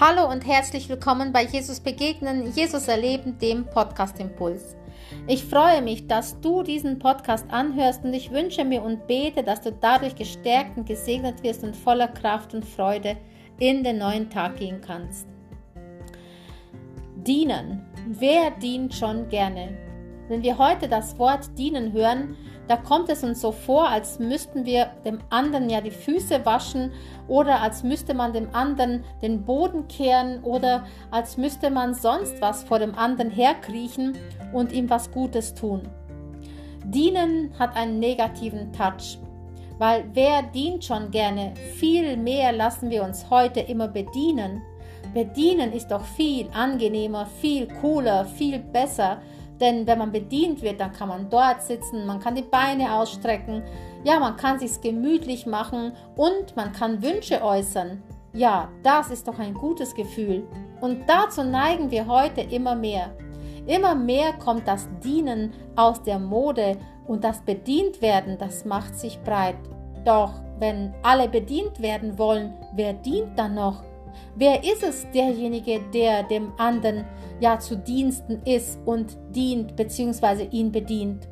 Hallo und herzlich willkommen bei Jesus Begegnen, Jesus Erleben, dem Podcast Impuls. Ich freue mich, dass du diesen Podcast anhörst und ich wünsche mir und bete, dass du dadurch gestärkt und gesegnet wirst und voller Kraft und Freude in den neuen Tag gehen kannst. Dienen. Wer dient schon gerne? Wenn wir heute das Wort dienen hören, da kommt es uns so vor, als müssten wir dem anderen ja die Füße waschen oder als müsste man dem anderen den Boden kehren oder als müsste man sonst was vor dem anderen herkriechen und ihm was Gutes tun. Dienen hat einen negativen Touch, weil wer dient schon gerne, viel mehr lassen wir uns heute immer bedienen. Bedienen ist doch viel angenehmer, viel cooler, viel besser denn wenn man bedient wird, dann kann man dort sitzen, man kann die Beine ausstrecken, ja, man kann sich's gemütlich machen und man kann Wünsche äußern. Ja, das ist doch ein gutes Gefühl. Und dazu neigen wir heute immer mehr. Immer mehr kommt das Dienen aus der Mode und das Bedientwerden, das macht sich breit. Doch wenn alle bedient werden wollen, wer dient dann noch? Wer ist es derjenige, der dem anderen ja zu Diensten ist und dient bzw. ihn bedient?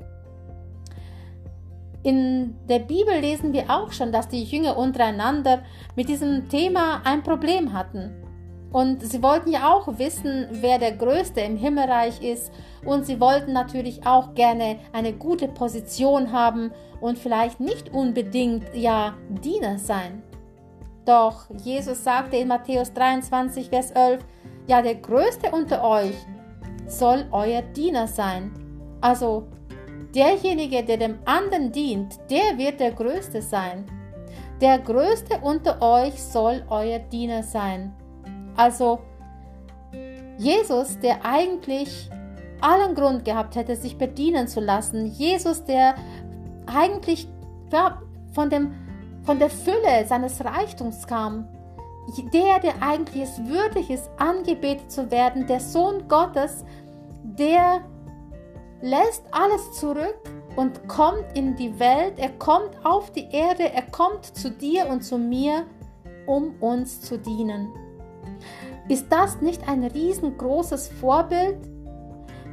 In der Bibel lesen wir auch schon, dass die Jünger untereinander mit diesem Thema ein Problem hatten. Und sie wollten ja auch wissen, wer der Größte im Himmelreich ist. Und sie wollten natürlich auch gerne eine gute Position haben und vielleicht nicht unbedingt ja Diener sein. Doch Jesus sagte in Matthäus 23, Vers 11, ja, der Größte unter euch soll euer Diener sein. Also derjenige, der dem anderen dient, der wird der Größte sein. Der Größte unter euch soll euer Diener sein. Also Jesus, der eigentlich allen Grund gehabt hätte, sich bedienen zu lassen. Jesus, der eigentlich von dem von der Fülle seines Reichtums kam. Der, der eigentlich es würdig ist, angebetet zu werden, der Sohn Gottes, der lässt alles zurück und kommt in die Welt, er kommt auf die Erde, er kommt zu dir und zu mir, um uns zu dienen. Ist das nicht ein riesengroßes Vorbild?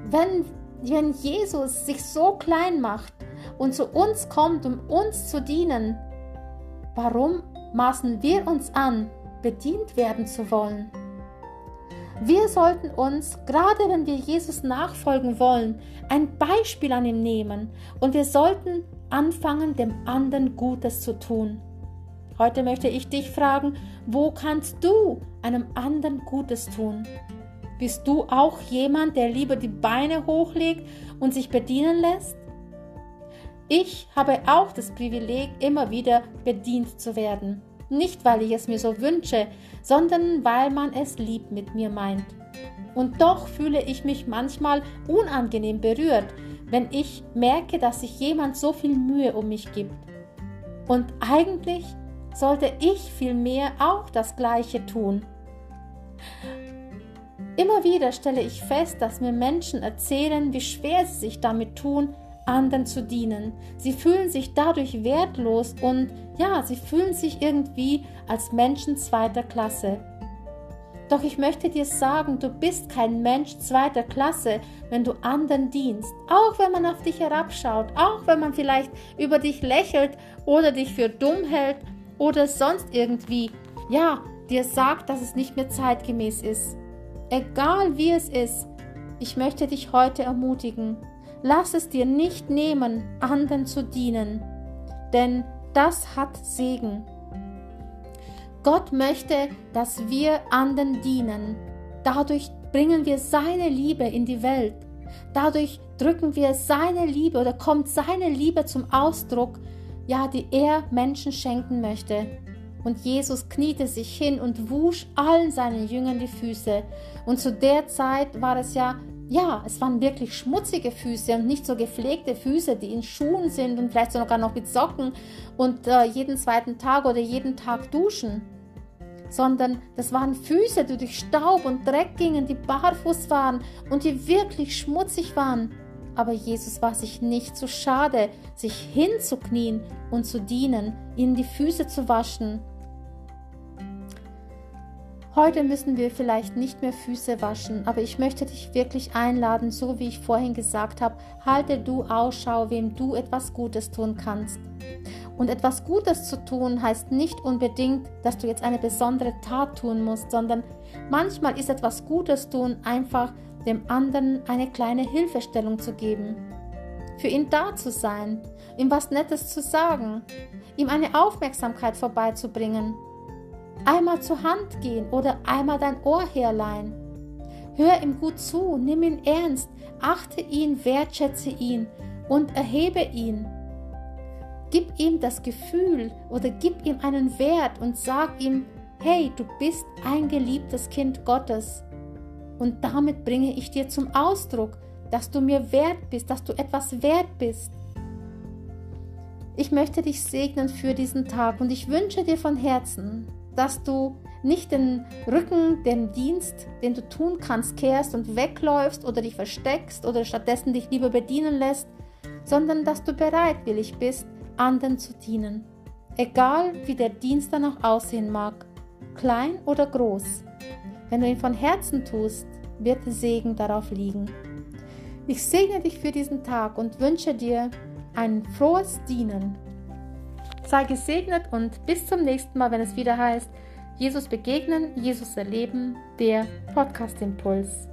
Wenn, wenn Jesus sich so klein macht und zu uns kommt, um uns zu dienen, Warum maßen wir uns an, bedient werden zu wollen? Wir sollten uns, gerade wenn wir Jesus nachfolgen wollen, ein Beispiel an ihm nehmen und wir sollten anfangen, dem anderen Gutes zu tun. Heute möchte ich dich fragen, wo kannst du einem anderen Gutes tun? Bist du auch jemand, der lieber die Beine hochlegt und sich bedienen lässt? Ich habe auch das Privileg, immer wieder bedient zu werden. Nicht, weil ich es mir so wünsche, sondern weil man es lieb mit mir meint. Und doch fühle ich mich manchmal unangenehm berührt, wenn ich merke, dass sich jemand so viel Mühe um mich gibt. Und eigentlich sollte ich vielmehr auch das Gleiche tun. Immer wieder stelle ich fest, dass mir Menschen erzählen, wie schwer sie sich damit tun, anderen zu dienen. Sie fühlen sich dadurch wertlos und ja, sie fühlen sich irgendwie als Menschen zweiter Klasse. Doch ich möchte dir sagen, du bist kein Mensch zweiter Klasse, wenn du anderen dienst. Auch wenn man auf dich herabschaut, auch wenn man vielleicht über dich lächelt oder dich für dumm hält oder sonst irgendwie, ja, dir sagt, dass es nicht mehr zeitgemäß ist. Egal wie es ist, ich möchte dich heute ermutigen, Lass es dir nicht nehmen, anderen zu dienen, denn das hat Segen. Gott möchte, dass wir anderen dienen. Dadurch bringen wir seine Liebe in die Welt. Dadurch drücken wir seine Liebe oder kommt seine Liebe zum Ausdruck, ja, die er Menschen schenken möchte. Und Jesus kniete sich hin und wusch allen seinen Jüngern die Füße. Und zu der Zeit war es ja ja, es waren wirklich schmutzige Füße und nicht so gepflegte Füße, die in Schuhen sind und vielleicht sogar noch mit Socken und äh, jeden zweiten Tag oder jeden Tag duschen. Sondern das waren Füße, die durch Staub und Dreck gingen, die barfuß waren und die wirklich schmutzig waren. Aber Jesus war sich nicht zu schade, sich hinzuknien und zu dienen, ihnen die Füße zu waschen. Heute müssen wir vielleicht nicht mehr Füße waschen, aber ich möchte dich wirklich einladen, so wie ich vorhin gesagt habe, halte du Ausschau, wem du etwas Gutes tun kannst. Und etwas Gutes zu tun heißt nicht unbedingt, dass du jetzt eine besondere Tat tun musst, sondern manchmal ist etwas Gutes tun einfach dem anderen eine kleine Hilfestellung zu geben. Für ihn da zu sein, ihm was Nettes zu sagen, ihm eine Aufmerksamkeit vorbeizubringen, einmal zur Hand gehen oder einmal dein Ohr herleihen. Hör ihm gut zu, nimm ihn ernst, achte ihn, wertschätze ihn und erhebe ihn. Gib ihm das Gefühl oder gib ihm einen Wert und sag ihm, hey, du bist ein geliebtes Kind Gottes. Und damit bringe ich dir zum Ausdruck, dass du mir wert bist, dass du etwas wert bist. Ich möchte dich segnen für diesen Tag und ich wünsche dir von Herzen, dass du nicht den Rücken, den Dienst, den du tun kannst, kehrst und wegläufst oder dich versteckst oder stattdessen dich lieber bedienen lässt, sondern dass du bereitwillig bist, anderen zu dienen. Egal wie der Dienst dann auch aussehen mag, klein oder groß. Wenn du ihn von Herzen tust, wird Segen darauf liegen. Ich segne dich für diesen Tag und wünsche dir ein frohes Dienen sei gesegnet und bis zum nächsten Mal, wenn es wieder heißt, Jesus begegnen, Jesus erleben, der Podcast Impuls.